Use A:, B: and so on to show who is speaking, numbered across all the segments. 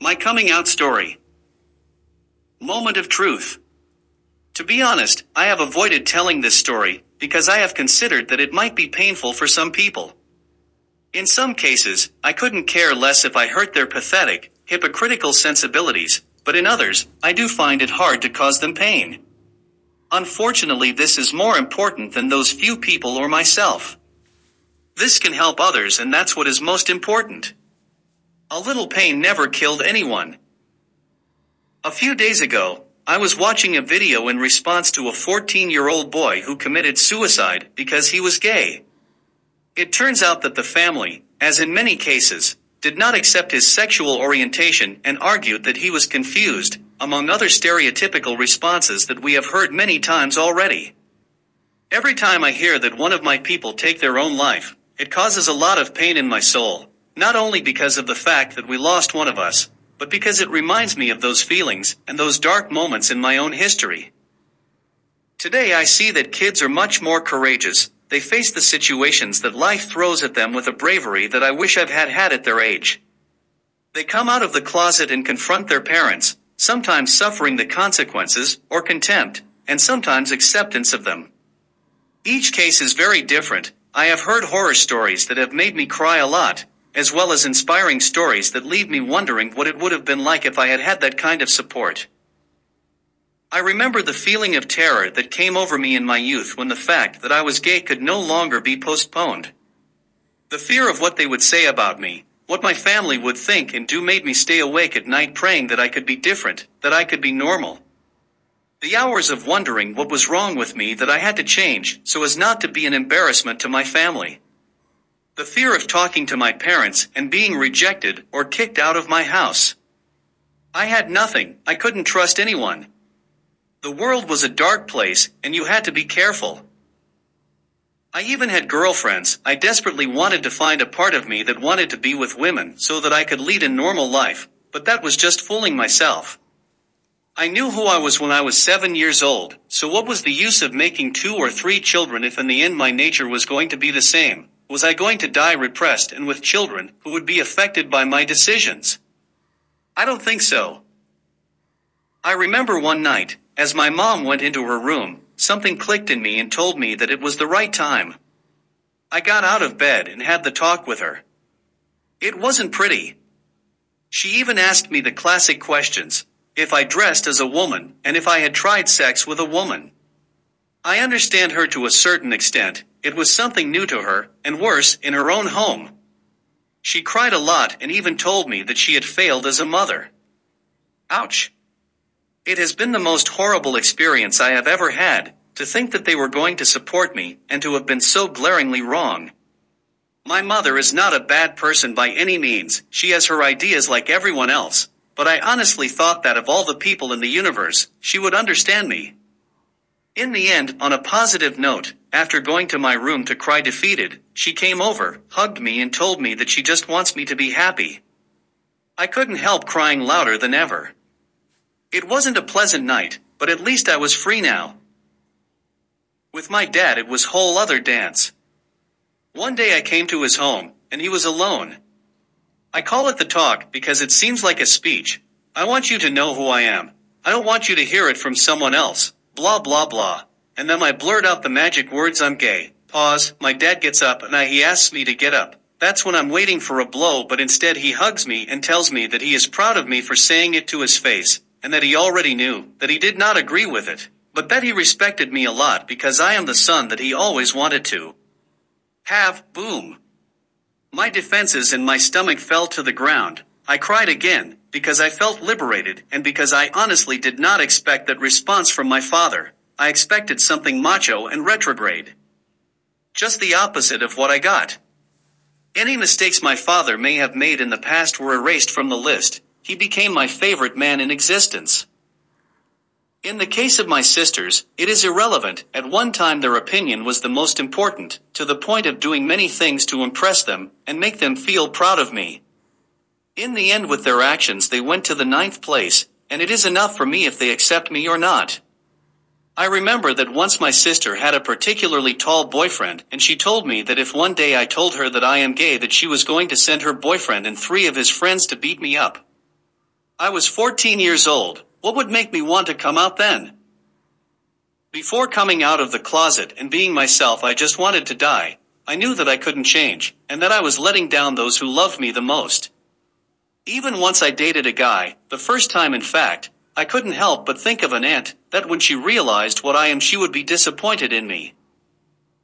A: My coming out story. Moment of truth. To be honest, I have avoided telling this story because I have considered that it might be painful for some people. In some cases, I couldn't care less if I hurt their pathetic, hypocritical sensibilities, but in others, I do find it hard to cause them pain. Unfortunately, this is more important than those few people or myself. This can help others, and that's what is most important. A little pain never killed anyone. A few days ago, I was watching a video in response to a 14 year old boy who committed suicide because he was gay. It turns out that the family, as in many cases, did not accept his sexual orientation and argued that he was confused, among other stereotypical responses that we have heard many times already. Every time I hear that one of my people take their own life, it causes a lot of pain in my soul, not only because of the fact that we lost one of us, but because it reminds me of those feelings and those dark moments in my own history. Today I see that kids are much more courageous, they face the situations that life throws at them with a bravery that I wish I've had had at their age. They come out of the closet and confront their parents, sometimes suffering the consequences, or contempt, and sometimes acceptance of them. Each case is very different. I have heard horror stories that have made me cry a lot, as well as inspiring stories that leave me wondering what it would have been like if I had had that kind of support. I remember the feeling of terror that came over me in my youth when the fact that I was gay could no longer be postponed. The fear of what they would say about me, what my family would think and do made me stay awake at night praying that I could be different, that I could be normal. The hours of wondering what was wrong with me that I had to change so as not to be an embarrassment to my family. The fear of talking to my parents and being rejected or kicked out of my house. I had nothing, I couldn't trust anyone, the world was a dark place, and you had to be careful. I even had girlfriends, I desperately wanted to find a part of me that wanted to be with women so that I could lead a normal life, but that was just fooling myself. I knew who I was when I was seven years old, so what was the use of making two or three children if in the end my nature was going to be the same? Was I going to die repressed and with children who would be affected by my decisions? I don't think so. I remember one night, as my mom went into her room, something clicked in me and told me that it was the right time. I got out of bed and had the talk with her. It wasn't pretty. She even asked me the classic questions if I dressed as a woman and if I had tried sex with a woman. I understand her to a certain extent, it was something new to her, and worse, in her own home. She cried a lot and even told me that she had failed as a mother. Ouch. It has been the most horrible experience I have ever had, to think that they were going to support me, and to have been so glaringly wrong. My mother is not a bad person by any means, she has her ideas like everyone else, but I honestly thought that of all the people in the universe, she would understand me. In the end, on a positive note, after going to my room to cry defeated, she came over, hugged me, and told me that she just wants me to be happy. I couldn't help crying louder than ever. It wasn't a pleasant night, but at least I was free now. With my dad, it was whole other dance. One day I came to his home, and he was alone. I call it the talk because it seems like a speech. I want you to know who I am. I don't want you to hear it from someone else. Blah blah blah. And then I blurt out the magic words I'm gay. Pause. My dad gets up and I, he asks me to get up. That's when I'm waiting for a blow, but instead he hugs me and tells me that he is proud of me for saying it to his face, and that he already knew that he did not agree with it, but that he respected me a lot because I am the son that he always wanted to have. Boom. My defenses and my stomach fell to the ground. I cried again because I felt liberated and because I honestly did not expect that response from my father. I expected something macho and retrograde. Just the opposite of what I got. Any mistakes my father may have made in the past were erased from the list, he became my favorite man in existence. In the case of my sisters, it is irrelevant, at one time their opinion was the most important, to the point of doing many things to impress them, and make them feel proud of me. In the end with their actions they went to the ninth place, and it is enough for me if they accept me or not. I remember that once my sister had a particularly tall boyfriend, and she told me that if one day I told her that I am gay that she was going to send her boyfriend and three of his friends to beat me up. I was 14 years old, what would make me want to come out then? Before coming out of the closet and being myself, I just wanted to die. I knew that I couldn't change, and that I was letting down those who loved me the most. Even once I dated a guy, the first time in fact, I couldn't help but think of an aunt, that when she realized what I am, she would be disappointed in me.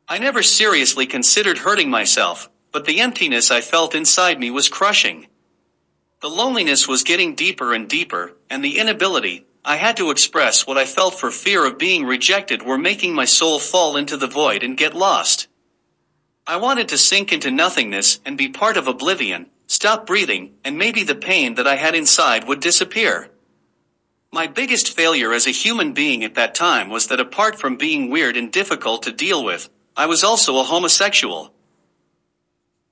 A: I never seriously considered hurting myself, but the emptiness I felt inside me was crushing. The loneliness was getting deeper and deeper, and the inability I had to express what I felt for fear of being rejected were making my soul fall into the void and get lost. I wanted to sink into nothingness and be part of oblivion, stop breathing, and maybe the pain that I had inside would disappear. My biggest failure as a human being at that time was that apart from being weird and difficult to deal with, I was also a homosexual.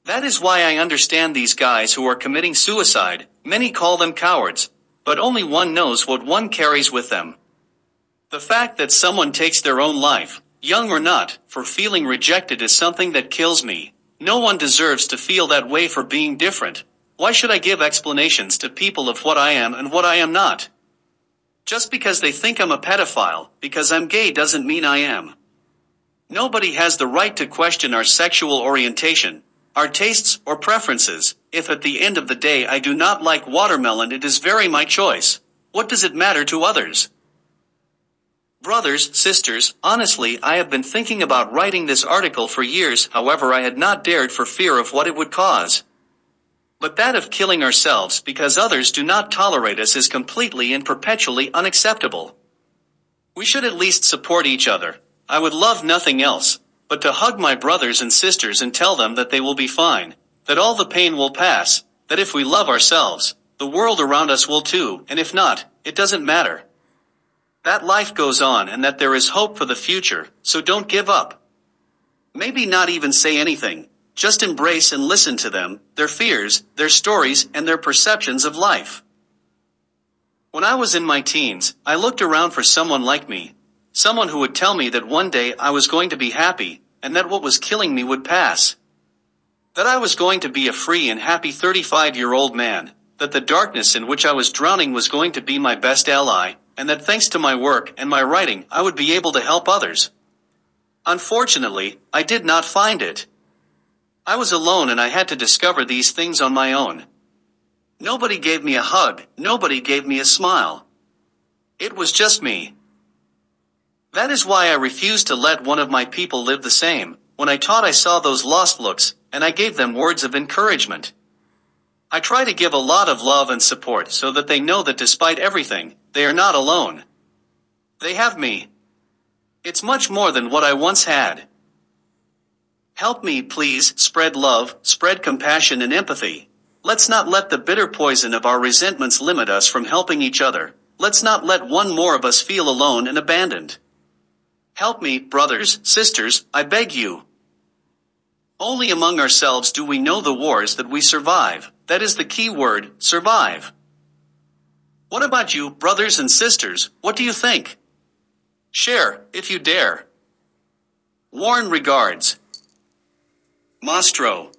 A: That is why I understand these guys who are committing suicide, many call them cowards, but only one knows what one carries with them. The fact that someone takes their own life, young or not, for feeling rejected is something that kills me. No one deserves to feel that way for being different. Why should I give explanations to people of what I am and what I am not? Just because they think I'm a pedophile, because I'm gay doesn't mean I am. Nobody has the right to question our sexual orientation, our tastes or preferences. If at the end of the day I do not like watermelon, it is very my choice. What does it matter to others? Brothers, sisters, honestly, I have been thinking about writing this article for years, however, I had not dared for fear of what it would cause. But that of killing ourselves because others do not tolerate us is completely and perpetually unacceptable. We should at least support each other, I would love nothing else, but to hug my brothers and sisters and tell them that they will be fine, that all the pain will pass, that if we love ourselves, the world around us will too, and if not, it doesn't matter. That life goes on and that there is hope for the future, so don't give up. Maybe not even say anything, just embrace and listen to them, their fears, their stories, and their perceptions of life. When I was in my teens, I looked around for someone like me, Someone who would tell me that one day I was going to be happy, and that what was killing me would pass. That I was going to be a free and happy 35 year old man, that the darkness in which I was drowning was going to be my best ally, and that thanks to my work and my writing, I would be able to help others. Unfortunately, I did not find it. I was alone and I had to discover these things on my own. Nobody gave me a hug, nobody gave me a smile. It was just me. That is why I refused to let one of my people live the same. When I taught, I saw those lost looks, and I gave them words of encouragement. I try to give a lot of love and support so that they know that despite everything, they are not alone. They have me. It's much more than what I once had. Help me, please, spread love, spread compassion and empathy. Let's not let the bitter poison of our resentments limit us from helping each other. Let's not let one more of us feel alone and abandoned. Help me, brothers, sisters, I beg you. Only among ourselves do we know the wars that we survive. That is the key word, survive. What about you, brothers and sisters, what do you think? Share, if you dare. Warm regards. Mastro.